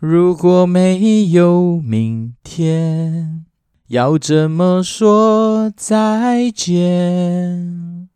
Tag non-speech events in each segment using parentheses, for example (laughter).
如果没有明天，要怎么说再见？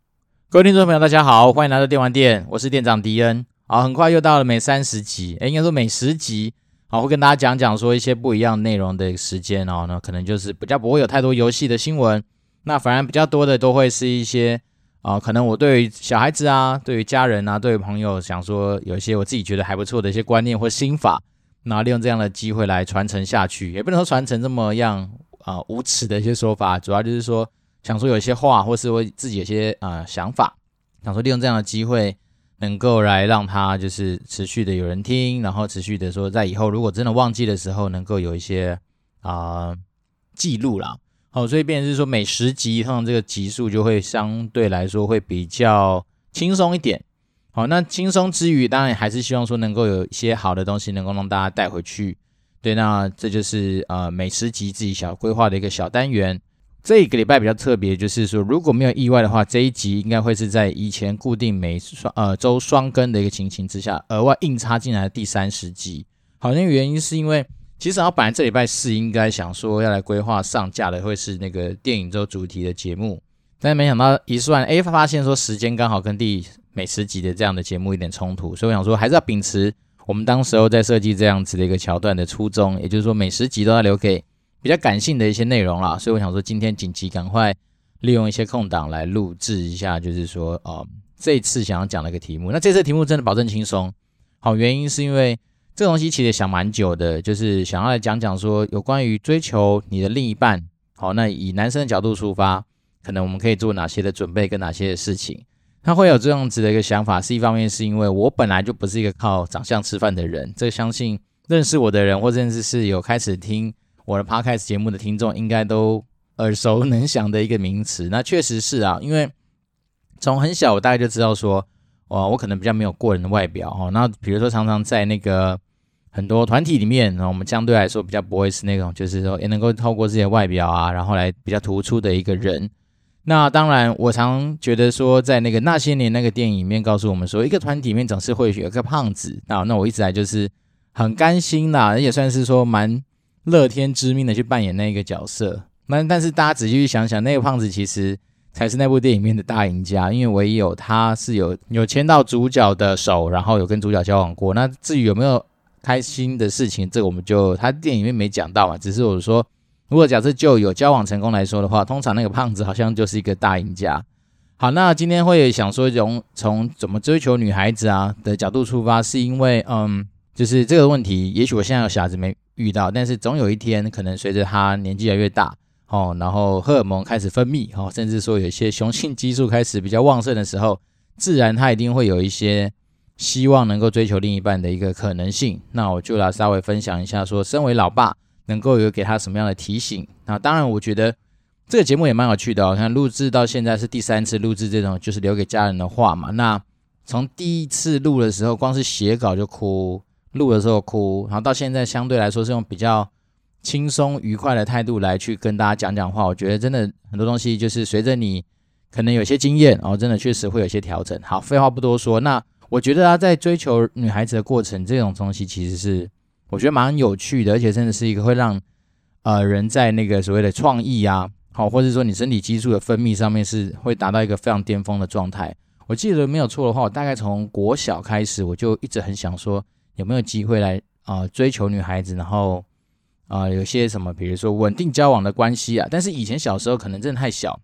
各位听众朋友，大家好，欢迎来到电玩店，我是店长迪恩。好，很快又到了每三十集，诶，应该说每十集，好，会跟大家讲讲说一些不一样内容的时间哦。那可能就是比较不会有太多游戏的新闻，那反而比较多的都会是一些。啊、可能我对于小孩子啊，对于家人啊，对于朋友，想说有一些我自己觉得还不错的一些观念或心法，然后利用这样的机会来传承下去，也不能说传承这么样啊、无耻的一些说法，主要就是说想说有一些话，或是我自己有些啊、想法，想说利用这样的机会，能够来让他就是持续的有人听，然后持续的说在以后如果真的忘记的时候，能够有一些啊、记录啦。好，所以变成是说每十集，通常这个集数就会相对来说会比较轻松一点。好，那轻松之余，当然还是希望说能够有一些好的东西能够让大家带回去。对，那这就是呃每十集自己小规划的一个小单元。这一个礼拜比较特别，就是说如果没有意外的话，这一集应该会是在以前固定每双呃周双更的一个情形之下，额外硬插进来的第三十集。好，那个原因是因为。其实我本来这礼拜四应该想说要来规划上架的会是那个电影周主题的节目，但没想到一算，哎，发现说时间刚好跟第每十集的这样的节目有点冲突，所以我想说还是要秉持我们当时候在设计这样子的一个桥段的初衷，也就是说每十集都要留给比较感性的一些内容啦。所以我想说今天紧急赶快利用一些空档来录制一下，就是说哦，这次想要讲的一个题目。那这次题目真的保证轻松，好，原因是因为。这个东西其实想蛮久的，就是想要来讲讲说有关于追求你的另一半。好，那以男生的角度出发，可能我们可以做哪些的准备跟哪些的事情？他会有这样子的一个想法，是一方面是因为我本来就不是一个靠长相吃饭的人，这相信认识我的人或者是是有开始听我的 podcast 节目的听众，应该都耳熟能详的一个名词。那确实是啊，因为从很小我大概就知道说，哦，我可能比较没有过人的外表哦。那比如说常常在那个。很多团体里面，然后我们相对来说比较不会是那种，就是说也能够透过自己的外表啊，然后来比较突出的一个人。那当然，我常觉得说，在那个那些年那个电影里面，告诉我们说，一个团体里面总是会有一个胖子。那那我一直来就是很甘心啦，而且算是说蛮乐天知命的去扮演那个角色。那但是大家仔细去想想，那个胖子其实才是那部电影里面的大赢家，因为唯有他是有有牵到主角的手，然后有跟主角交往过。那至于有没有？开心的事情，这个我们就他电影里面没讲到嘛，只是我说，如果假设就有交往成功来说的话，通常那个胖子好像就是一个大赢家。好，那今天会想说，从从怎么追求女孩子啊的角度出发，是因为嗯，就是这个问题，也许我现在有小孩子没遇到，但是总有一天，可能随着他年纪越来越大，哦，然后荷尔蒙开始分泌，哦，甚至说有一些雄性激素开始比较旺盛的时候，自然他一定会有一些。希望能够追求另一半的一个可能性，那我就来稍微分享一下，说身为老爸能够有给他什么样的提醒。那当然，我觉得这个节目也蛮有趣的哦。看录制到现在是第三次录制这种，就是留给家人的话嘛。那从第一次录的时候，光是写稿就哭，录的时候哭，然后到现在相对来说是用比较轻松愉快的态度来去跟大家讲讲话。我觉得真的很多东西就是随着你可能有些经验，然后真的确实会有些调整。好，废话不多说，那。我觉得他在追求女孩子的过程，这种东西其实是我觉得蛮有趣的，而且真的是一个会让呃人在那个所谓的创意啊，好，或者说你身体激素的分泌上面是会达到一个非常巅峰的状态。我记得没有错的话，我大概从国小开始，我就一直很想说有没有机会来啊、追求女孩子，然后啊、有些什么，比如说稳定交往的关系啊。但是以前小时候可能真的太小，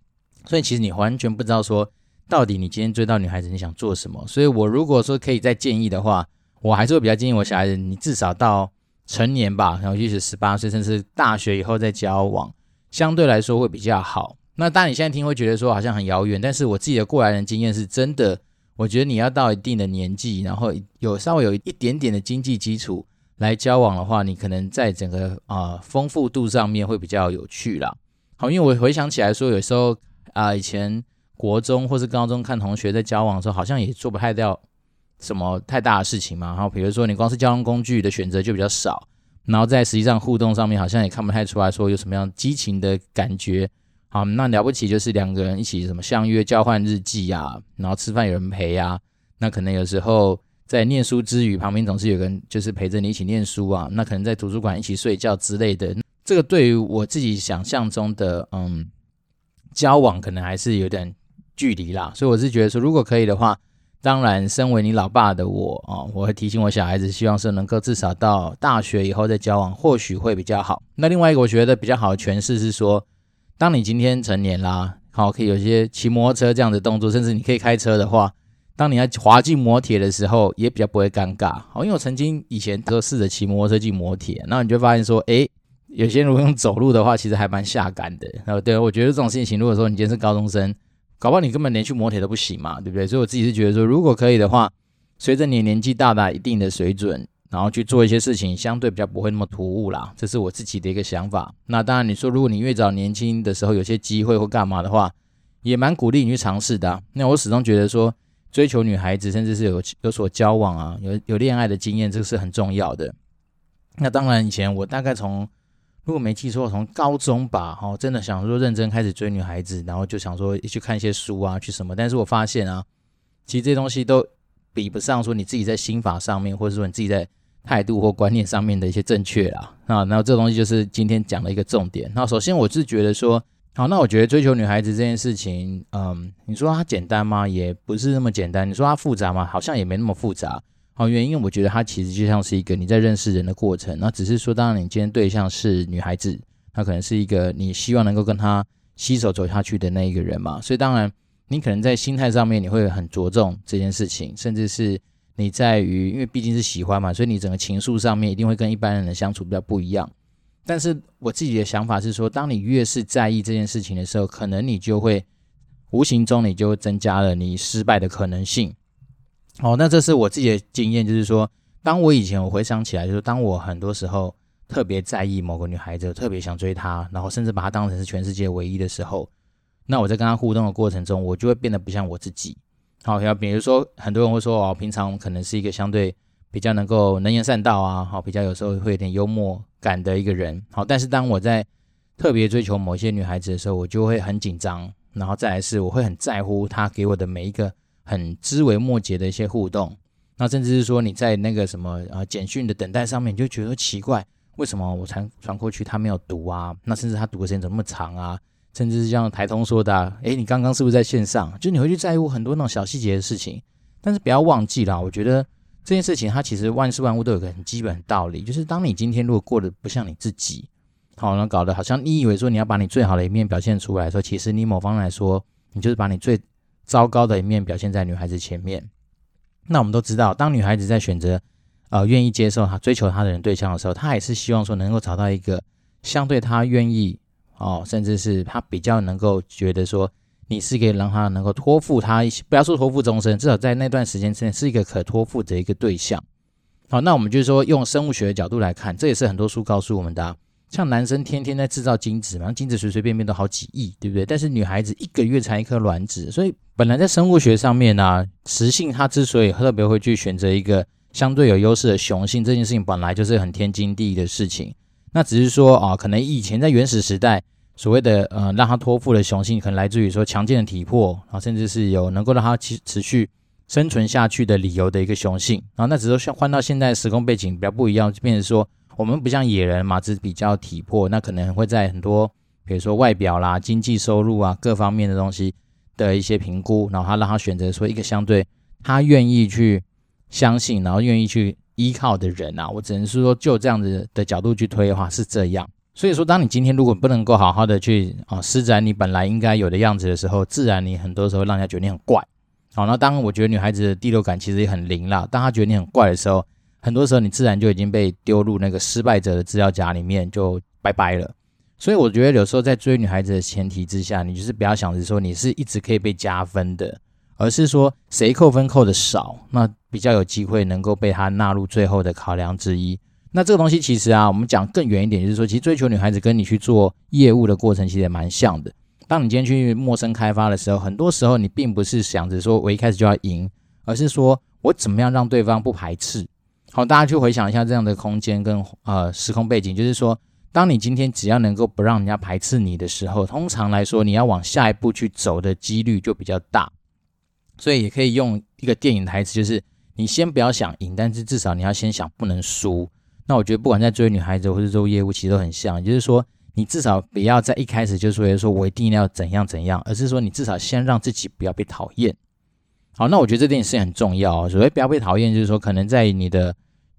所以其实你完全不知道说。到底你今天追到女孩子，你想做什么？所以我如果说可以再建议的话，我还是会比较建议我小孩子，你至少到成年吧，然后即使十八岁，甚至大学以后再交往，相对来说会比较好。那当然你现在听会觉得说好像很遥远，但是我自己的过来人经验是真的，我觉得你要到一定的年纪，然后有稍微有一点点的经济基础来交往的话，你可能在整个啊、呃、丰富度上面会比较有趣啦。好，因为我回想起来说，有时候啊、以前。国中或是高中看同学在交往的时候，好像也做不太掉什么太大的事情嘛。然后比如说你光是交通工具的选择就比较少，然后在实际上互动上面好像也看不太出来说有什么样激情的感觉。好，那了不起就是两个人一起什么相约交换日记啊，然后吃饭有人陪啊。那可能有时候在念书之余，旁边总是有人就是陪着你一起念书啊。那可能在图书馆一起睡觉之类的，这个对于我自己想象中的嗯交往，可能还是有点距离啦。所以我是觉得说，如果可以的话，当然，身为你老爸的我啊，我会提醒我小孩子，希望是能够至少到大学以后再交往，或许会比较好。那另外一个我觉得比较好的诠释是说，当你今天成年啦，好，可以有些骑摩托车这样的动作，甚至你可以开车的话。当你要滑进摩铁的时候，也比较不会尴尬。好，因为我曾经以前都试着骑摩托车进摩铁，然后你就发现说，诶，有些人如果用走路的话，其实还蛮下感的。然后，对，我觉得这种事情，如果说你今天是高中生，搞不好你根本连去磨铁都不行嘛，对不对？所以我自己是觉得说，如果可以的话，随着你年纪到达一定的水准，然后去做一些事情，相对比较不会那么突兀啦。这是我自己的一个想法。那当然，你说如果你越早年轻的时候有些机会或干嘛的话，也蛮鼓励你去尝试的。那我始终觉得说。追求女孩子，甚至是有有所交往啊，有有恋爱的经验，这个是很重要的。那当然，以前我大概从如果没记错，从高中吧，哈，真的想说认真开始追女孩子，然后就想说去看一些书啊，去什么。但是我发现啊，其实这些东西都比不上说你自己在心法上面，或者说你自己在态度或观念上面的一些正确啦。啊，那这东西就是今天讲的一个重点。那首先我是觉得说。好，那我觉得追求女孩子这件事情，嗯，你说它简单吗？也不是那么简单。你说它复杂吗？好像也没那么复杂。哦，原因我觉得它其实就像是一个你在认识人的过程。那只是说，当然你今天对象是女孩子，她可能是一个你希望能够跟她携手走下去的那一个人嘛。所以当然，你可能在心态上面你会很着重这件事情，甚至是你在于，因为毕竟是喜欢嘛，所以你整个情愫上面一定会跟一般人的相处比较不一样。但是我自己的想法是说，当你越是在意这件事情的时候，可能你就会无形中你就增加了你失败的可能性。哦，那这是我自己的经验，就是说，当我以前我回想起来，就是当我很多时候特别在意某个女孩子，特别想追她，然后甚至把她当成是全世界唯一的时候，那我在跟她互动的过程中，我就会变得不像我自己。好，要比如说，很多人会说，哦，平常可能是一个相对。比较能够能言善道啊，好，比较有时候会有点幽默感的一个人，好，但是当我在特别追求某些女孩子的时候，我就会很紧张，然后再来是我会很在乎她给我的每一个很枝微末节的一些互动，那甚至是说你在那个什么啊简讯的等待上面，你就觉得奇怪，为什么我传传过去他没有读啊？那甚至他读的时间怎么那么长啊？甚至是像台通说的，啊，诶，你刚刚是不是在线上？就你会去在乎很多那种小细节的事情，但是不要忘记了，我觉得。这件事情，它其实万事万物都有个很基本的道理，就是当你今天如果过得不像你自己，好，那搞得好像你以为说你要把你最好的一面表现出来的时候，其实你某方来说，你就是把你最糟糕的一面表现在女孩子前面。那我们都知道，当女孩子在选择呃愿意接受她追求她的人对象的时候，她也是希望说能够找到一个相对她愿意哦，甚至是她比较能够觉得说。你是可以让他能够托付他一些，不要说托付终身，至少在那段时间之内是一个可托付的一个对象。好，那我们就是说用生物学的角度来看，这也是很多书告诉我们的。像男生天天在制造精子嘛，精子随随便便都好几亿，对不对？但是女孩子一个月才一颗卵子，所以本来在生物学上面呢，雌性它之所以特别会去选择一个相对有优势的雄性，这件事情本来就是很天经地义的事情。那只是说啊，可能以前在原始时代。所谓的呃，让他托付的雄性，可能来自于说强健的体魄啊，甚至是有能够让他持持续生存下去的理由的一个雄性啊。那只是说换到现在时空背景比较不一样，就变成说我们不像野人嘛，只是比较体魄，那可能会在很多比如说外表啦、经济收入啊各方面的东西的一些评估，然后他让他选择说一个相对他愿意去相信，然后愿意去依靠的人啊。我只能是说就这样子的角度去推的话是这样。所以说，当你今天如果不能够好好的去啊施展你本来应该有的样子的时候，自然你很多时候让人家觉得你很怪。好，那当我觉得女孩子的第六感其实也很灵啦，当她觉得你很怪的时候，很多时候你自然就已经被丢入那个失败者的资料夹里面，就拜拜了。所以我觉得有时候在追女孩子的前提之下，你就是不要想着说你是一直可以被加分的，而是说谁扣分扣的少，那比较有机会能够被她纳入最后的考量之一。那这个东西其实啊，我们讲更远一点，就是说，其实追求女孩子跟你去做业务的过程其实也蛮像的。当你今天去陌生开发的时候，很多时候你并不是想着说我一开始就要赢，而是说我怎么样让对方不排斥。好，大家去回想一下这样的空间跟呃时空背景，就是说，当你今天只要能够不让人家排斥你的时候，通常来说你要往下一步去走的几率就比较大。所以也可以用一个电影台词，就是。你先不要想赢，但是至少你要先想不能输。那我觉得不管在追女孩子或者做业务，其实都很像，就是说你至少不要在一开始就说说我一定要怎样怎样，而是说你至少先让自己不要被讨厌。好，那我觉得这点是很重要。所谓不要被讨厌，就是说可能在你的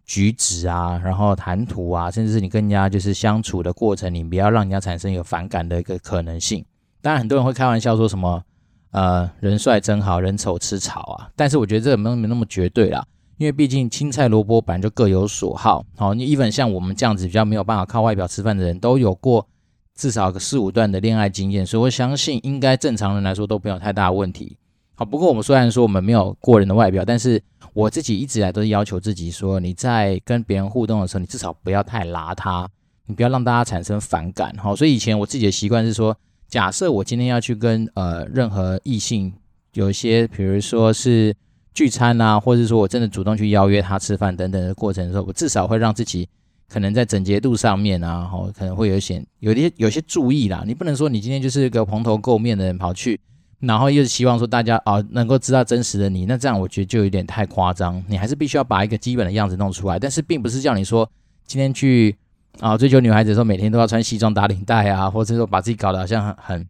举止啊，然后谈吐啊，甚至是你跟人家就是相处的过程，你不要让人家产生有反感的一个可能性。当然，很多人会开玩笑说什么。呃，人帅真好人丑吃草啊！但是我觉得这个没有没那么绝对啦，因为毕竟青菜萝卜本来就各有所好。好，你 even 像我们这样子比较没有办法靠外表吃饭的人，都有过至少个四五段的恋爱经验，所以我相信应该正常人来说都没有太大的问题。好，不过我们虽然说我们没有过人的外表，但是我自己一直以来都是要求自己说，你在跟别人互动的时候，你至少不要太邋遢，你不要让大家产生反感。好，所以以前我自己的习惯是说。假设我今天要去跟呃任何异性有一些，比如说是聚餐啊，或者说我真的主动去邀约他吃饭等等的过程的时候，我至少会让自己可能在整洁度上面啊，吼可能会有一些有些有些注意啦。你不能说你今天就是一个蓬头垢面的人跑去，然后又希望说大家啊能够知道真实的你，那这样我觉得就有点太夸张。你还是必须要把一个基本的样子弄出来，但是并不是叫你说今天去。啊，追求女孩子的时候，每天都要穿西装打领带啊，或者说把自己搞得好像很很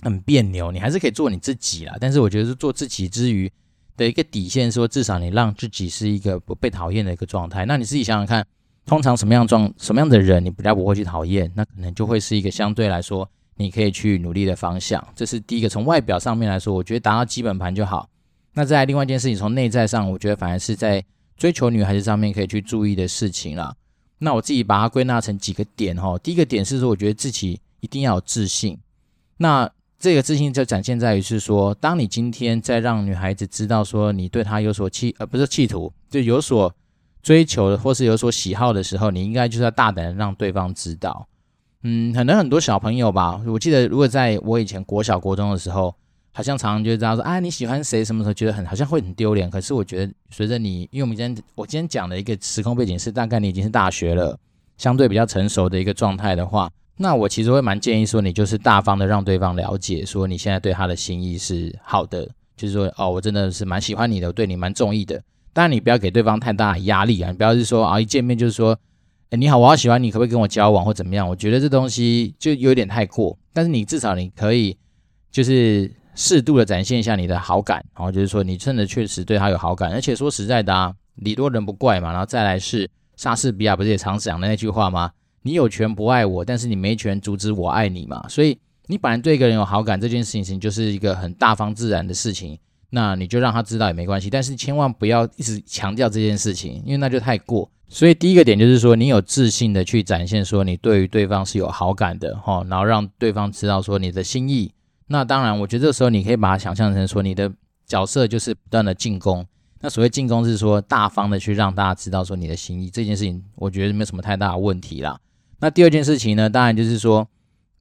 很别扭，你还是可以做你自己啦。但是我觉得是做自己之余的一个底线，说至少你让自己是一个不被讨厌的一个状态。那你自己想想看，通常什么样状什么样的人你比较不会去讨厌，那可能就会是一个相对来说你可以去努力的方向。这是第一个，从外表上面来说，我觉得达到基本盘就好。那再来另外一件事情，从内在上，我觉得反而是在追求女孩子上面可以去注意的事情了。那我自己把它归纳成几个点哈，第一个点是说，我觉得自己一定要有自信。那这个自信就展现在于是说，当你今天在让女孩子知道说你对她有所企呃不是企图，就有所追求或是有所喜好的时候，你应该就是要大胆的让对方知道。嗯，可能很多小朋友吧，我记得如果在我以前国小国中的时候。好像常常就知道说啊，你喜欢谁？什么时候觉得很好像会很丢脸？可是我觉得随着你，因为我们今天我今天讲的一个时空背景是大概你已经是大学了，相对比较成熟的一个状态的话，那我其实会蛮建议说，你就是大方的让对方了解说你现在对他的心意是好的，就是说哦，我真的是蛮喜欢你的，我对你蛮中意的。当然你不要给对方太大的压力啊，你不要是说啊一见面就是说，哎你好，我好喜欢你，可不可以跟我交往或怎么样？我觉得这东西就有点太过，但是你至少你可以就是。适度的展现一下你的好感，然后就是说你真的确实对他有好感，而且说实在的啊，礼多人不怪嘛。然后再来是莎士比亚不是也常讲的那句话吗？你有权不爱我，但是你没权阻止我爱你嘛。所以你本来对一个人有好感这件事情，就是一个很大方自然的事情，那你就让他知道也没关系，但是千万不要一直强调这件事情，因为那就太过。所以第一个点就是说，你有自信的去展现说你对于对方是有好感的哈，然后让对方知道说你的心意。那当然，我觉得这时候你可以把它想象成说，你的角色就是不断的进攻。那所谓进攻是说，大方的去让大家知道说你的心意，这件事情我觉得没有什么太大的问题啦。那第二件事情呢，当然就是说，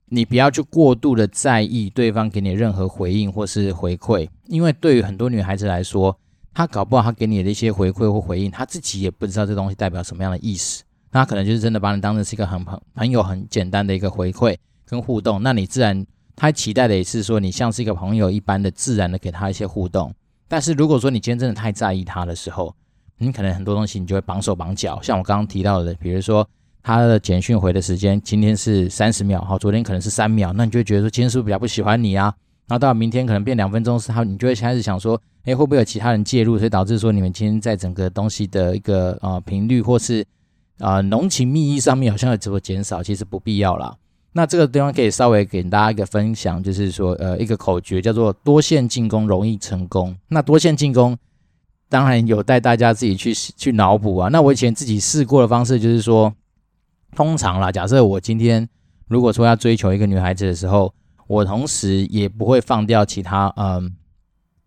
你不要去过度的在意对方给你任何回应或是回馈，因为对于很多女孩子来说，她搞不好她给你的一些回馈或回应，她自己也不知道这东西代表什么样的意思。那可能就是真的把你当成是一个很朋朋友很简单的一个回馈跟互动，那你自然。他期待的也是说，你像是一个朋友一般的自然的给他一些互动。但是如果说你今天真的太在意他的时候，你可能很多东西你就会绑手绑脚。像我刚刚提到的，比如说他的简讯回的时间，今天是三十秒，好，昨天可能是三秒，那你就会觉得说今天是不是比较不喜欢你啊？然后到明天可能变两分钟是他，你就会开始想说，诶，会不会有其他人介入，所以导致说你们今天在整个东西的一个呃频率或是啊浓情蜜意上面好像有这么减少，其实不必要啦。那这个地方可以稍微给大家一个分享，就是说，呃，一个口诀叫做“多线进攻容易成功”。那多线进攻当然有待大家自己去去脑补啊。那我以前自己试过的方式就是说，通常啦，假设我今天如果说要追求一个女孩子的时候，我同时也不会放掉其他嗯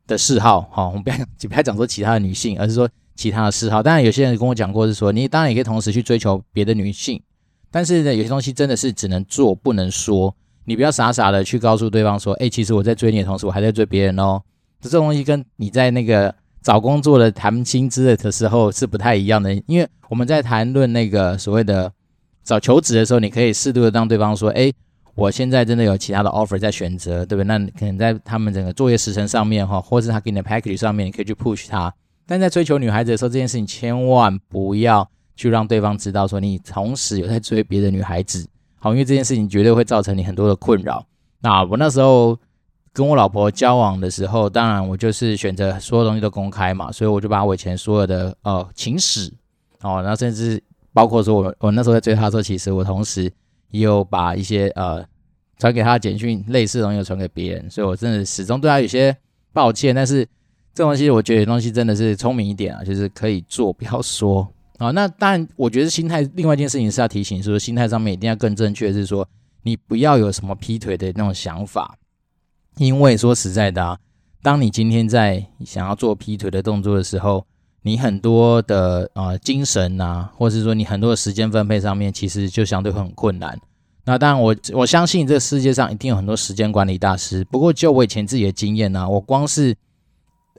的嗜好。好，我们不要 (laughs) 不要讲说其他的女性，而是说其他的嗜好。当然，有些人跟我讲过是说，你当然也可以同时去追求别的女性。但是呢，有些东西真的是只能做不能说。你不要傻傻的去告诉对方说：“哎，其实我在追你的同时，我还在追别人哦。”这种东西跟你在那个找工作的谈薪资的时候是不太一样的。因为我们在谈论那个所谓的找求职的时候，你可以适度的让对方说：“哎，我现在真的有其他的 offer 在选择，对不对？那可能在他们整个作业时程上面哈，或是他给你的 package 上面，你可以去 push 他。但在追求女孩子的时候，这件事情千万不要去让对方知道说你同时有在追别的女孩子，好，因为这件事情绝对会造成你很多的困扰。那我那时候跟我老婆交往的时候，当然我就是选择所有东西都公开嘛，所以我就把我以前所有的呃情史哦，然后甚至包括说我我那时候在追她的时候，其实我同时也有把一些呃传给他的简讯类似的东西传给别人，所以我真的始终对他有些抱歉，但是。这东西我觉得东西真的是聪明一点啊，就是可以做不要说啊。那当然，我觉得心态另外一件事情是要提醒，说心态上面一定要更正确，是说你不要有什么劈腿的那种想法，因为说实在的啊，当你今天在想要做劈腿的动作的时候，你很多的呃精神啊，或是说你很多的时间分配上面，其实就相对会很困难。那当然我，我相信这个世界上一定有很多时间管理大师。不过就我以前自己的经验呢、我光是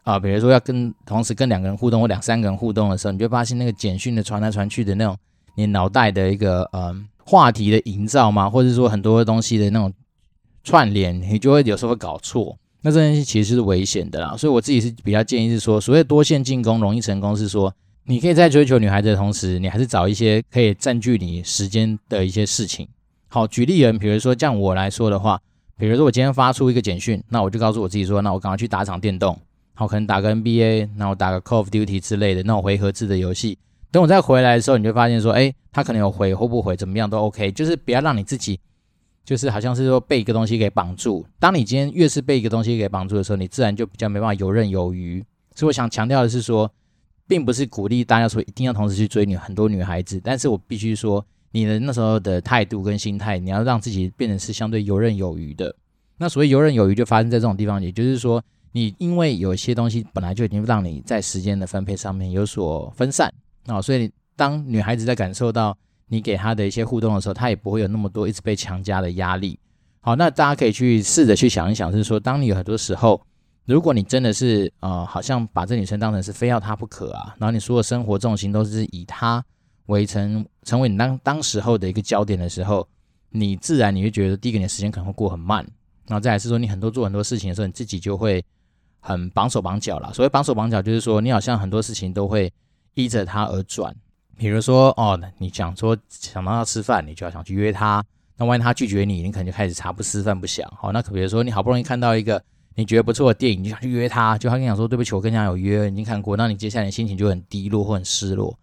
啊，比如说要跟同时跟两个人互动或两三个人互动的时候，你就发现那个简讯的传来传去的那种，你脑袋的一个呃话题的营造嘛，或者说很多东西的那种串联，你就会有时候会搞错。那这件事其实是危险的啦，所以我自己是比较建议是说，所谓多线进攻容易成功，是说你可以在追求女孩子的同时，你还是找一些可以占据你时间的一些事情。好，举例人，比如说像我来说的话，比如说我今天发出一个简讯，那我就告诉我自己说，那我赶快去打场电动。好，可能打个 NBA，然后打个 Call of Duty 之类的那种回合制的游戏。等我再回来的时候，你就发现说，哎，他可能有回或不回，怎么样都 OK。就是不要让你自己，就是好像是说被一个东西给绑住。当你今天越是被一个东西给绑住的时候，你自然就比较没办法游刃有余。所以我想强调的是说，并不是鼓励大家说一定要同时去追女很多女孩子，但是我必须说，你的那时候的态度跟心态，你要让自己变成是相对游刃有余的。那所谓游刃有余，就发生在这种地方，也就是说。你因为有些东西本来就已经让你在时间的分配上面有所分散啊，所以当女孩子在感受到你给她的一些互动的时候，她也不会有那么多一直被强加的压力。好，那大家可以去试着去想一想，是说当你有很多时候，如果你真的是呃，好像把这女生当成是非要她不可啊，然后你所有生活重心都是以她为成成为你当当时候的一个焦点的时候，你自然你会觉得第一个你的时间可能会过很慢，然后再来是说你很多做很多事情的时候，你自己就会。很绑手绑脚啦，所谓绑手绑脚，就是说你好像很多事情都会依着他而转。比如说，哦，你想说想让他吃饭，你就要想去约他。那万一他拒绝你，你可能就开始茶不思饭不想。好，那可比如说你好不容易看到一个你觉得不错的电影，你就想去约他，就他跟你讲说对不起，我跟人家有约，已经看过。那你接下来心情就很低落或很失落。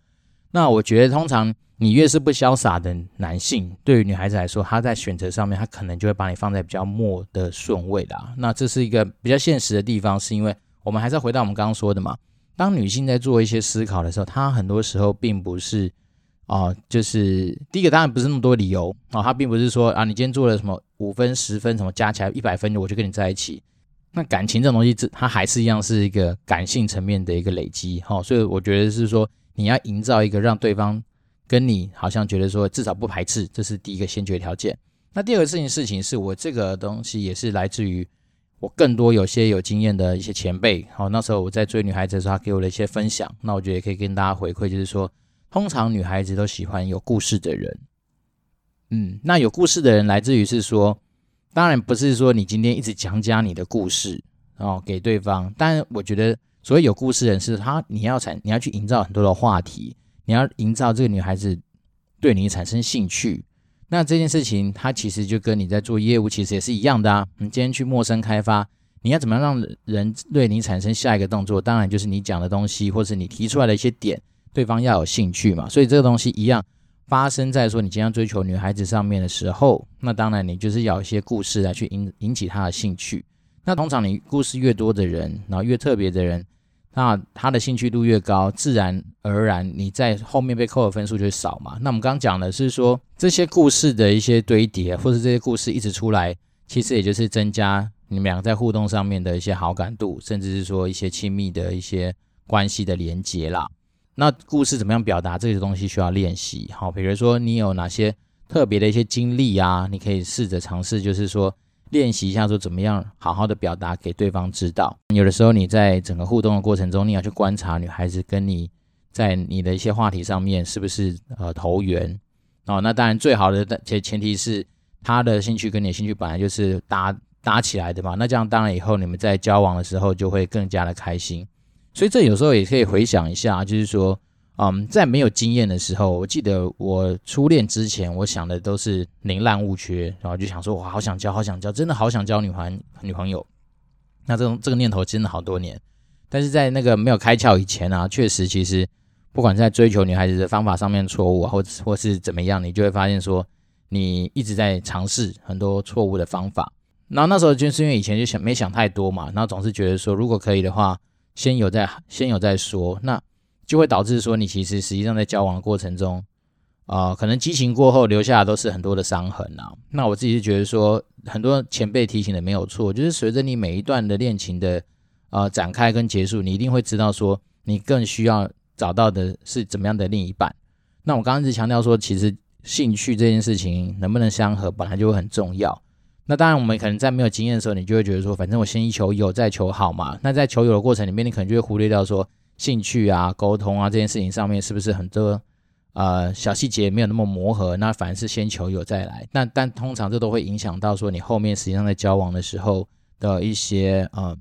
那我觉得通常。你越是不潇洒的男性，对于女孩子来说，她在选择上面，她可能就会把你放在比较末的顺位啦。那这是一个比较现实的地方，是因为我们还是要回到我们刚刚说的嘛。当女性在做一些思考的时候，她很多时候并不是啊、就是第一个当然不是那么多理由啊，她并不是说啊，你今天做了什么五分、十分，什么加起来一百分，我就跟你在一起。那感情这种东西，它还是一样是一个感性层面的一个累积哈。所以我觉得是说，你要营造一个让对方。跟你好像觉得说至少不排斥，这是第一个先决条件。那第二个事情事情是我这个东西也是来自于我更多有些有经验的一些前辈。好，那时候我在追女孩子的时候，他给我的一些分享。那我觉得也可以跟大家回馈，就是说，通常女孩子都喜欢有故事的人。嗯，那有故事的人来自于是说，当然不是说你今天一直讲讲你的故事哦给对方，但我觉得所谓有故事的人是他，你要产你要去营造很多的话题。你要营造这个女孩子对你产生兴趣，那这件事情它其实就跟你在做业务其实也是一样的啊。你今天去陌生开发，你要怎么样让人对你产生下一个动作？当然就是你讲的东西，或是你提出来的一些点，对方要有兴趣嘛。所以这个东西一样发生在说你今天追求女孩子上面的时候，那当然你就是要一些故事来去引引起她的兴趣。那通常你故事越多的人，然后越特别的人。那他的兴趣度越高，自然而然你在后面被扣的分数就少嘛。那我们刚刚讲的是说，这些故事的一些堆叠，或是这些故事一直出来，其实也就是增加你们两个在互动上面的一些好感度，甚至是说一些亲密的一些关系的连接啦。那故事怎么样表达这些东西需要练习。好，比如说你有哪些特别的一些经历啊，你可以试着尝试，就是说。练习一下，说怎么样好好的表达给对方知道。有的时候你在整个互动的过程中，你要去观察女孩子跟你在你的一些话题上面是不是呃投缘哦。那当然最好的前前提是她的兴趣跟你的兴趣本来就是搭搭起来的嘛。那这样当然以后你们在交往的时候就会更加的开心。所以这有时候也可以回想一下，就是说，嗯，在没有经验的时候，我记得我初恋之前，我想的都是宁滥勿缺，然后就想说，哇，好想交，好想交，真的好想交女朋女朋友。那这种这个念头真的好多年，但是在那个没有开窍以前啊，确实，其实不管在追求女孩子的方法上面错误啊，或或是怎么样，你就会发现说，你一直在尝试很多错误的方法。那那时候就是因为以前就想没想太多嘛，然后总是觉得说，如果可以的话。先有再先有再说，那就会导致说你其实实际上在交往的过程中，啊、可能激情过后留下的都是很多的伤痕啊。那我自己是觉得说，很多前辈提醒的没有错，就是随着你每一段的恋情的呃展开跟结束，你一定会知道说，你更需要找到的是怎么样的另一半。那我刚刚一直强调说，其实兴趣这件事情能不能相合，本来就会很重要。那当然，我们可能在没有经验的时候，你就会觉得说，反正我先求有，再求好嘛。那在求有的过程里面，你可能就会忽略掉说，兴趣啊、沟通啊这件事情上面是不是很多呃小细节没有那么磨合？那反而是先求有再来。那但通常这都会影响到说你后面实际上在交往的时候的一些呃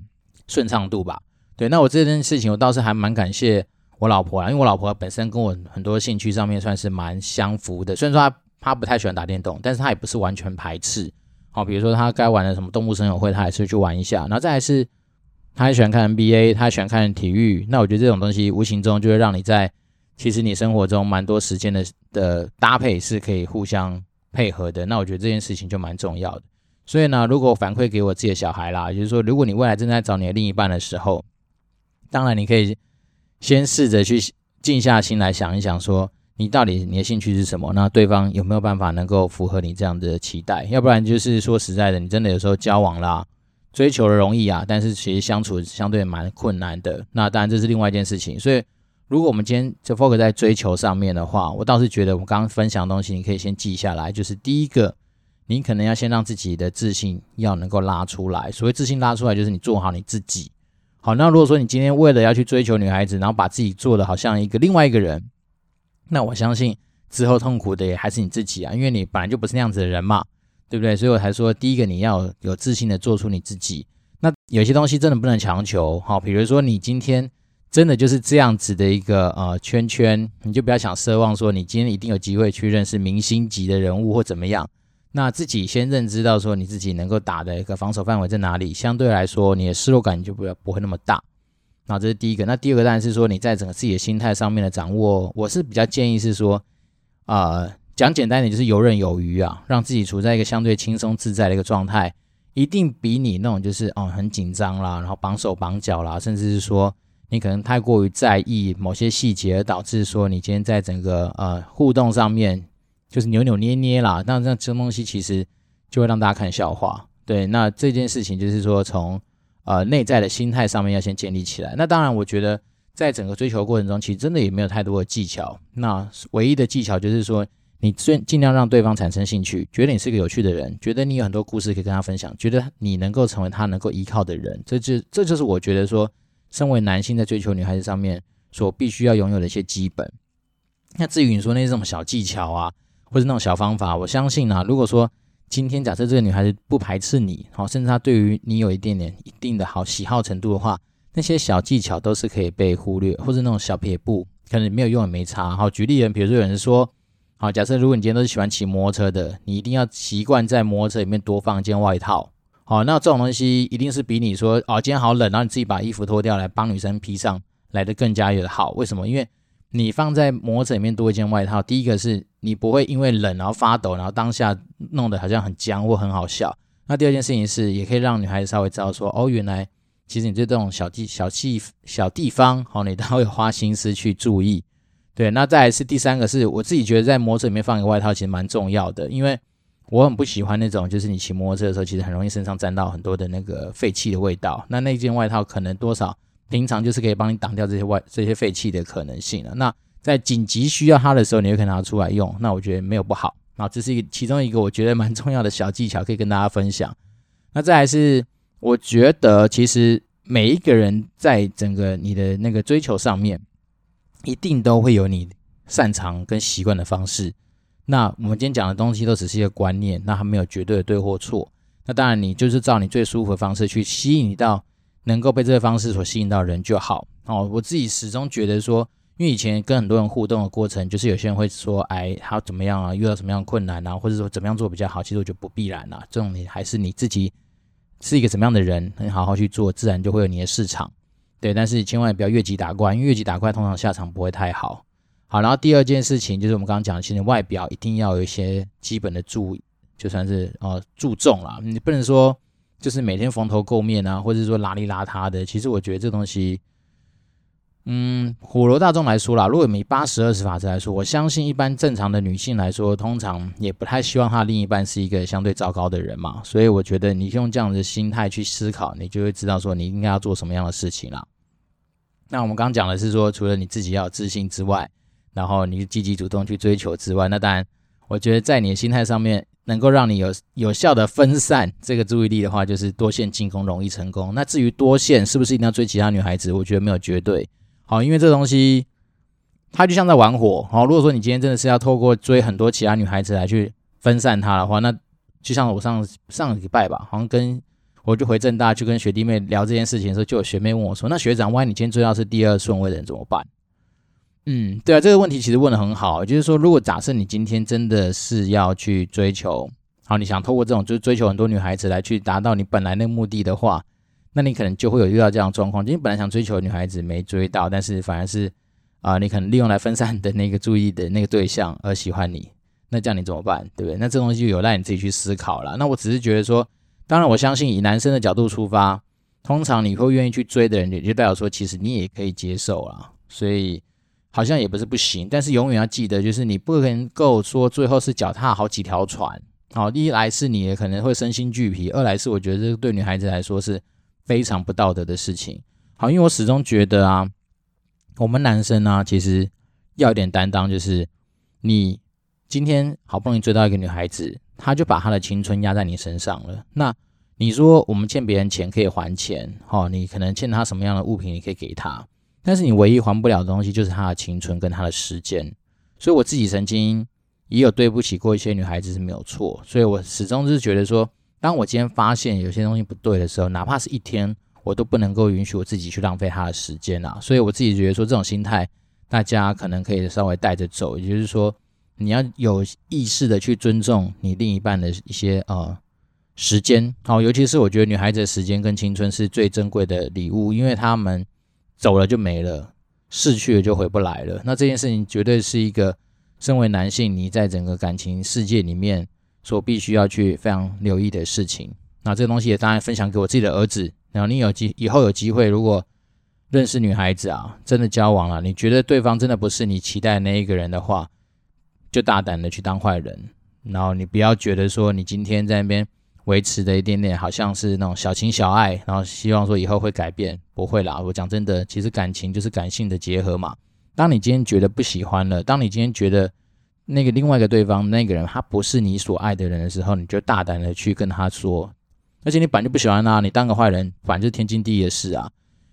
顺畅度吧。对，那我这件事情我倒是还蛮感谢我老婆啊，因为我老婆本身跟我很多兴趣上面算是蛮相符的。虽然说她她不太喜欢打电动，但是她也不是完全排斥。好，比如说她该玩的什么动物森友会，她还是去玩一下。然后再来是，他喜欢看 NBA，他喜欢看体育。那我觉得这种东西无形中就会让你在其实你生活中蛮多时间的的搭配是可以互相配合的。那我觉得这件事情就蛮重要的。所以呢，如果反馈给我自己的小孩啦，就是说，如果你未来正在找你的另一半的时候，当然你可以先试着去静下心来想一想说。你到底你的兴趣是什么？那对方有没有办法能够符合你这样的期待？要不然就是说实在的，你真的有时候交往啦，追求的容易啊，但是其实相处相对蛮困难的。那当然这是另外一件事情。所以如果我们今天就 focus 在追求上面的话，我倒是觉得我们刚刚分享的东西你可以先记下来。就是第一个，你可能要先让自己的自信要能够拉出来。所谓自信拉出来，就是你做好你自己。好，那如果说你今天为了要去追求女孩子，然后把自己做的好像一个另外一个人。那我相信之后痛苦的也还是你自己啊，因为你本来就不是那样子的人嘛，对不对？所以我才说，第一个你要有自信的做出你自己。那有些东西真的不能强求，好，比如说你今天真的就是这样子的一个呃圈圈，你就不要想奢望说你今天一定有机会去认识明星级的人物或怎么样。那自己先认知到说你自己能够打的一个防守范围在哪里，相对来说你的失落感就不要不会那么大。那这是第一个，那第二个当然是说你在整个自己的心态上面的掌握，我是比较建议是说，呃，讲简单点就是游刃有余啊，让自己处在一个相对轻松自在的一个状态，一定比你那种就是哦很紧张啦，然后绑手绑脚啦，甚至是说你可能太过于在意某些细节，而导致说你今天在整个呃互动上面就是扭扭捏捏啦，那这这东西其实就会让大家看笑话。对，那这件事情就是说从。呃，内在的心态上面要先建立起来。那当然，我觉得在整个追求过程中，其实真的也没有太多的技巧。那唯一的技巧就是说，你尽尽量让对方产生兴趣，觉得你是个有趣的人，觉得你有很多故事可以跟他分享，觉得你能够成为他能够依靠的人。这就这就是我觉得说，身为男性在追求女孩子上面所必须要拥有的一些基本。那至于你说那些种小技巧啊，或者那种小方法，我相信啊，如果说。今天假设这个女孩子不排斥你，好，甚至她对于你有一点点一定的好喜好程度的话，那些小技巧都是可以被忽略，或者那种小撇步可能没有用也没差。好，举例人，比如说有人说，好，假设如果你今天都是喜欢骑摩托车的，你一定要习惯在摩托车里面多放一件外套。好，那这种东西一定是比你说，哦，今天好冷，然后你自己把衣服脱掉来帮女生披上来的更加的好。为什么？因为你放在摩托车里面多一件外套，第一个是你不会因为冷然后发抖，然后当下弄得好像很僵或很好笑。那第二件事情是，也可以让女孩子稍微知道说，哦，原来其实你对这种小地小细小地方，好，你都会花心思去注意。对，那再来是第三个是，我自己觉得在摩托车里面放一个外套其实蛮重要的，因为我很不喜欢那种就是你骑摩托车的时候，其实很容易身上沾到很多的那个废气的味道。那那件外套可能多少。平常就是可以帮你挡掉这些外这些废气的可能性了。那在紧急需要它的时候，你会可以拿出来用。那我觉得没有不好。那这是一个其中一个我觉得蛮重要的小技巧，可以跟大家分享。那再来是，我觉得其实每一个人在整个你的那个追求上面，一定都会有你擅长跟习惯的方式。那我们今天讲的东西都只是一个观念，那还没有绝对的对或错。那当然，你就是照你最舒服的方式去吸引到。能够被这个方式所吸引到人就好。哦，我自己始终觉得说，因为以前跟很多人互动的过程，就是有些人会说，哎，他怎么样啊，遇到什么样的困难啊，或者说怎么样做比较好，其实我觉得不必然啊。这种你还是你自己是一个怎么样的人，你好好去做，自然就会有你的市场。对，但是千万不要越级打怪，因为越级打怪通常下场不会太好。好，然后第二件事情就是我们刚刚讲的，其实外表一定要有一些基本的注，就算是呃注重啦，你不能说就是每天蓬头垢面啊，或者说邋里邋遢的。其实我觉得这东西。嗯，普罗大众来说啦，如果以八十二十法则来说，我相信一般正常的女性来说，通常也不太希望她另一半是一个相对糟糕的人嘛。所以我觉得你用这样的心态去思考，你就会知道说你应该要做什么样的事情啦。那我们刚刚讲的是说，除了你自己要有自信之外，然后你积极主动去追求之外，那当然，我觉得在你的心态上面能够让你有有效的分散这个注意力的话，就是多线进攻容易成功。那至于多线是不是一定要追其他女孩子，我觉得没有绝对。好，因为这东西，它就像在玩火。好，如果说你今天真的是要透过追很多其他女孩子来去分散它的话，那就像我上上礼拜吧，好像跟我就回正大去跟学弟妹聊这件事情的时候，就有学妹问我说：“那学长，万一你今天追到是第二顺位的人怎么办？”嗯，对啊，这个问题其实问得很好。就是说，如果假设你今天真的是要去追求，好，你想透过这种就是追求很多女孩子来去达到你本来那个目的的话。那你可能就会有遇到这样的状况，因为本来想追求女孩子没追到，但是反而是啊、你可能利用来分散的那个注意的那个对象而喜欢你，那这样你怎么办？对不对？那这东西就有赖你自己去思考了。那我只是觉得说，当然我相信以男生的角度出发，通常你会愿意去追的人，也就代表说其实你也可以接受了，所以好像也不是不行，但是永远要记得，就是你不能够说最后是脚踏好几条船。好，一来是你也可能会身心俱疲，二来是我觉得这对女孩子来说是。非常不道德的事情。好，因为我始终觉得啊，我们男生呢、其实要有点担当，就是你今天好不容易追到一个女孩子，他就把他的青春压在你身上了。那你说我们欠别人钱可以还钱，哦，你可能欠他什么样的物品，你可以给他，但是你唯一还不了的东西就是他的青春跟他的时间。所以我自己曾经也有对不起过一些女孩子是没有错，所以我始终是觉得说。当我今天发现有些东西不对的时候，哪怕是一天，我都不能够允许我自己去浪费他的时间啊！所以我自己觉得说，这种心态大家可能可以稍微带着走，也就是说，你要有意识的去尊重你另一半的一些呃时间。好，尤其是我觉得女孩子的时间跟青春是最珍贵的礼物，因为他们走了就没了，逝去了就回不来了。那这件事情绝对是一个身为男性，你在整个感情世界里面。所必须要去非常留意的事情，那这个东西也当然分享给我自己的儿子。然后你有机以后有机会，如果认识女孩子啊，真的交往了，你觉得对方真的不是你期待的那一个人的话，就大胆的去当坏人。然后你不要觉得说你今天在那边维持的一点点，好像是那种小情小爱，然后希望说以后会改变，不会啦。我讲真的，其实感情就是感性的结合嘛。当你今天觉得不喜欢了，当你今天觉得。那个另外一个对方那个人，他不是你所爱的人的时候，你就大胆的去跟他说。而且你本来就不喜欢他，你当个坏人，反正就是天经地义的事啊。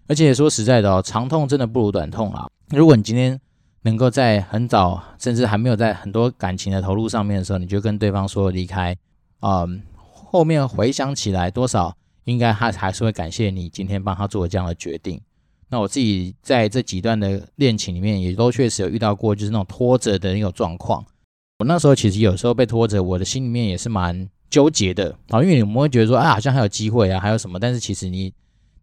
而且说实在的哦，长痛真的不如短痛啊。如果你今天能够在很早，甚至还没有在很多感情的投入上面的时候，你就跟对方说离开，嗯，后面回想起来，多少应该他还是会感谢你今天帮他做这样的决定。那我自己在这几段的恋情里面，也都确实有遇到过，就是那种拖着的那种状况。我那时候其实有时候被拖着，我的心里面也是蛮纠结的啊，因为我们会觉得说，啊，好像还有机会啊，还有什么？但是其实你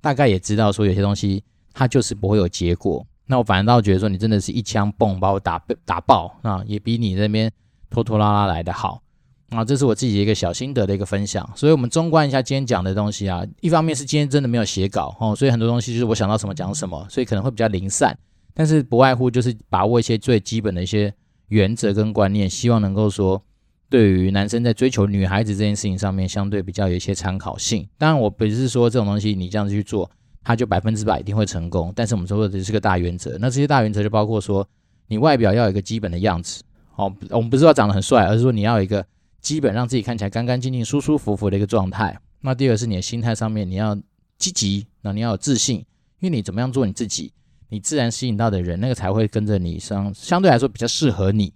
大概也知道，说有些东西它就是不会有结果。那我反而倒觉得说，你真的是一枪嘣把我打打爆啊，也比你那边拖拖拉拉来的好。啊，这是我自己的一个小心得的一个分享，所以我们纵观一下今天讲的东西啊，一方面是今天真的没有写稿哦，所以很多东西就是我想到什么讲什么，所以可能会比较零散，但是不外乎就是把握一些最基本的一些原则跟观念，希望能够说对于男生在追求女孩子这件事情上面相对比较有一些参考性。当然，我不是说这种东西你这样子去做，它就百分之百一定会成功，但是我们说的只是个大原则。那这些大原则就包括说，你外表要有一个基本的样子哦，我们不是说长得很帅，而是说你要有一个。基本让自己看起来干干净净、舒舒服服的一个状态。那第二个是你的心态上面，你要积极，那你要有自信，因为你怎么样做你自己，你自然吸引到的人，那个才会跟着你相相对来说比较适合你。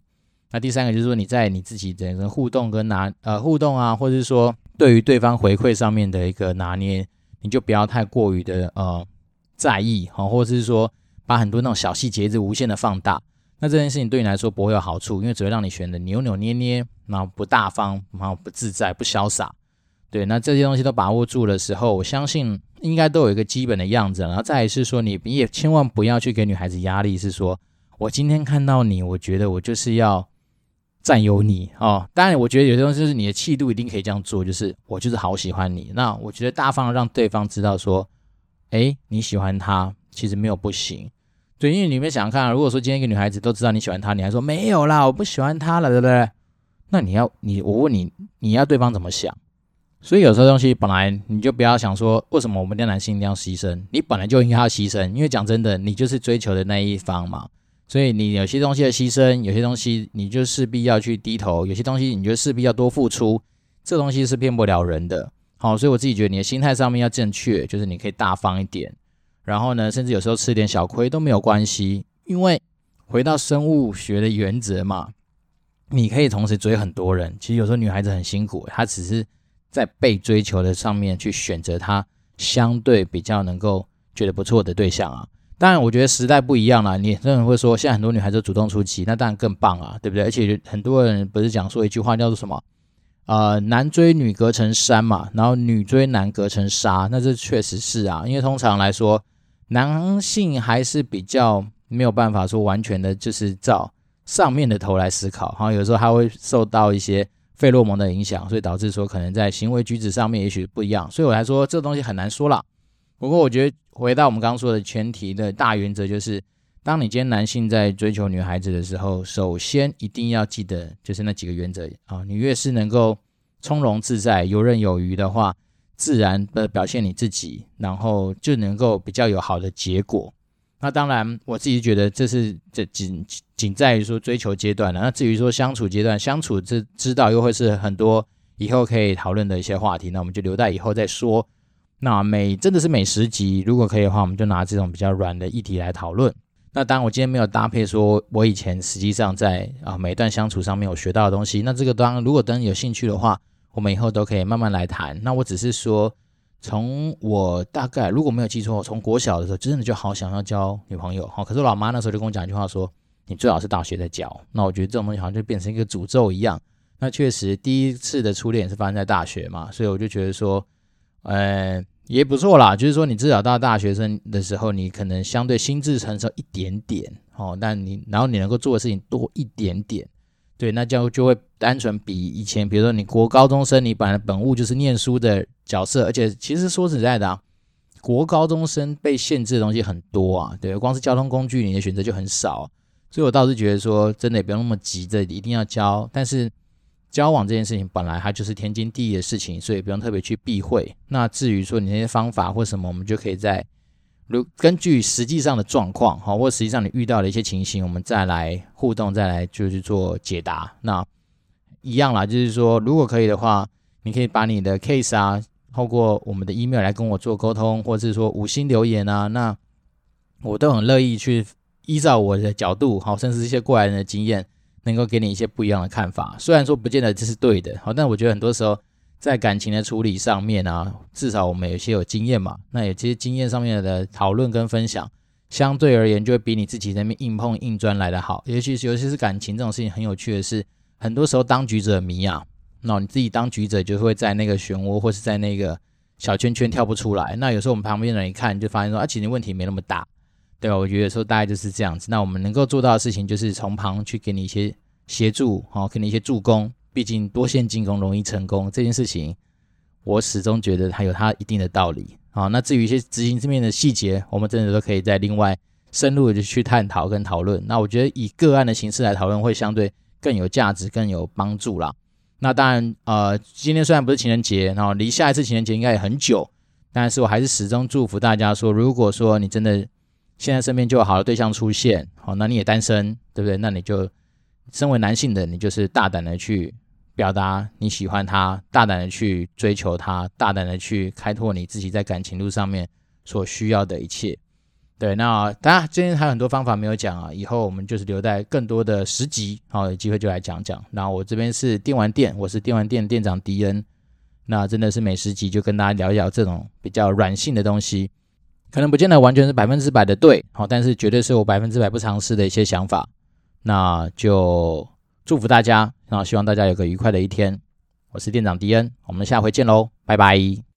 那第三个就是说你在你自己整个互动跟拿呃互动啊，或者是说对于对方回馈上面的一个拿捏，你就不要太过于的呃在意哈，或者是说把很多那种小细节一直无限的放大，那这件事情对你来说不会有好处，因为只会让你显得扭扭捏捏，然后不大方，然后不自在、不潇洒。对，那这些东西都把握住的时候，我相信应该都有一个基本的样子。然后再来是说，你你也千万不要去给女孩子压力，是说我今天看到你，我觉得我就是要占有你哦。当然，我觉得有些东西是你的气度一定可以这样做，就是我就是好喜欢你。那我觉得大方的让对方知道说，诶，你喜欢他，其实没有不行。对，因为你们想想看，如果说今天一个女孩子都知道你喜欢她，你还说没有啦，我不喜欢她了，对不对？那你要你我问你，你要对方怎么想？所以有时候东西本来你就不要想说，为什么我们的男性一定要牺牲？你本来就应该要牺牲，因为讲真的，你就是追求的那一方嘛。所以你有些东西的牺牲，有些东西你就势必要去低头，有些东西你就势必要多付出。这东西是骗不了人的。好，所以我自己觉得你的心态上面要正确，就是你可以大方一点，然后呢，甚至有时候吃点小亏都没有关系，因为回到生物学的原则嘛，你可以同时追很多人。其实有时候女孩子很辛苦，她只是。在被追求的上面去选择她相对比较能够觉得不错的对象啊，当然我觉得时代不一样了，你有人会说现在很多女孩子主动出击，那当然更棒啊，对不对？而且很多人不是讲说一句话叫做什么？呃，男追女隔层山嘛，然后女追男隔层纱，那这确实是啊，因为通常来说，男性还是比较没有办法说完全的就是照上面的头来思考，哈，有时候还会受到一些。费洛蒙的影响，所以导致说可能在行为举止上面也许不一样，所以我来说这东西很难说了。不过我觉得回到我们刚刚说的前提的大原则，就是当你今天男性在追求女孩子的时候，首先一定要记得就是那几个原则啊，你越是能够从容自在、游刃有余的话，自然的表现你自己，然后就能够比较有好的结果。那当然，我自己觉得这是这仅仅在于说追求阶段了。那至于说相处阶段，相处之之道又会是很多以后可以讨论的一些话题。那我们就留待以后再说。那每真的是每十集，如果可以的话，我们就拿这种比较软的议题来讨论。那当然，我今天没有搭配说我以前实际上在啊每一段相处上面有学到的东西。那这个当然，如果等你有兴趣的话，我们以后都可以慢慢来谈。那我只是说。从我大概如果没有记错，从国小的时候真的就好想要交女朋友哈。可是我老妈那时候就跟我讲一句话说：“你最好是大学再交。”那我觉得这种东西好像就变成一个诅咒一样。那确实第一次的初恋是发生在大学嘛，所以我就觉得说，呃，也不错啦。就是说你至少到大学生的时候，你可能相对心智成熟一点点哦，但你然后你能够做的事情多一点点。对，那就就会单纯比以前，比如说你国高中生，你本来本务就是念书的角色，而且其实说实在的啊，国高中生被限制的东西很多啊，对，光是交通工具你的选择就很少，所以我倒是觉得说，真的也不用那么急着一定要交，但是交往这件事情本来它就是天经地义的事情，所以不用特别去避讳。那至于说你那些方法或什么，我们就可以在。如根据实际上的状况，哈，或实际上你遇到的一些情形，我们再来互动，再来就是做解答。那一样啦，就是说，如果可以的话，你可以把你的 case 啊，透过我们的 email 来跟我做沟通，或者是说五星留言啊，那我都很乐意去依照我的角度，好，甚至一些过来人的经验，能够给你一些不一样的看法。虽然说不见得这是对的，好，但我觉得很多时候。在感情的处理上面啊，至少我们有些有经验嘛，那有些经验上面的讨论跟分享，相对而言就会比你自己在那边硬碰硬钻来的好。尤其是尤其是感情这种事情，很有趣的是，很多时候当局者迷啊，那你自己当局者就会在那个漩涡或是在那个小圈圈跳不出来。那有时候我们旁边的人一看就发现说，啊，其实问题没那么大，对？我觉得说大概就是这样子。那我们能够做到的事情就是从旁去给你一些协助，好，给你一些助攻。毕竟多线进攻容易成功这件事情，我始终觉得它有它一定的道理啊。那至于一些执行这面的细节，我们真的都可以再另外深入的去探讨跟讨论。那我觉得以个案的形式来讨论会相对更有价值、更有帮助啦。那当然，呃，今天虽然不是情人节，然后离下一次情人节应该也很久，但是我还是始终祝福大家说，如果说你真的现在身边就有好的对象出现，好，那你也单身，对不对？那你就。身为男性的你，就是大胆的去表达你喜欢他，大胆的去追求他，大胆的去开拓你自己在感情路上面所需要的一切。对，那当然今天还有很多方法没有讲啊，以后我们就是留在更多的十集，好，有机会就来讲讲。那我这边是电玩店，我是电玩店店长迪恩。那真的是每十集就跟大家聊一聊这种比较软性的东西，可能不见得完全是百分之百的对，好，但是绝对是我百分之百不尝试的一些想法。那就祝福大家，然后希望大家有个愉快的一天。我是店长迪恩，我们下回见喽，拜拜。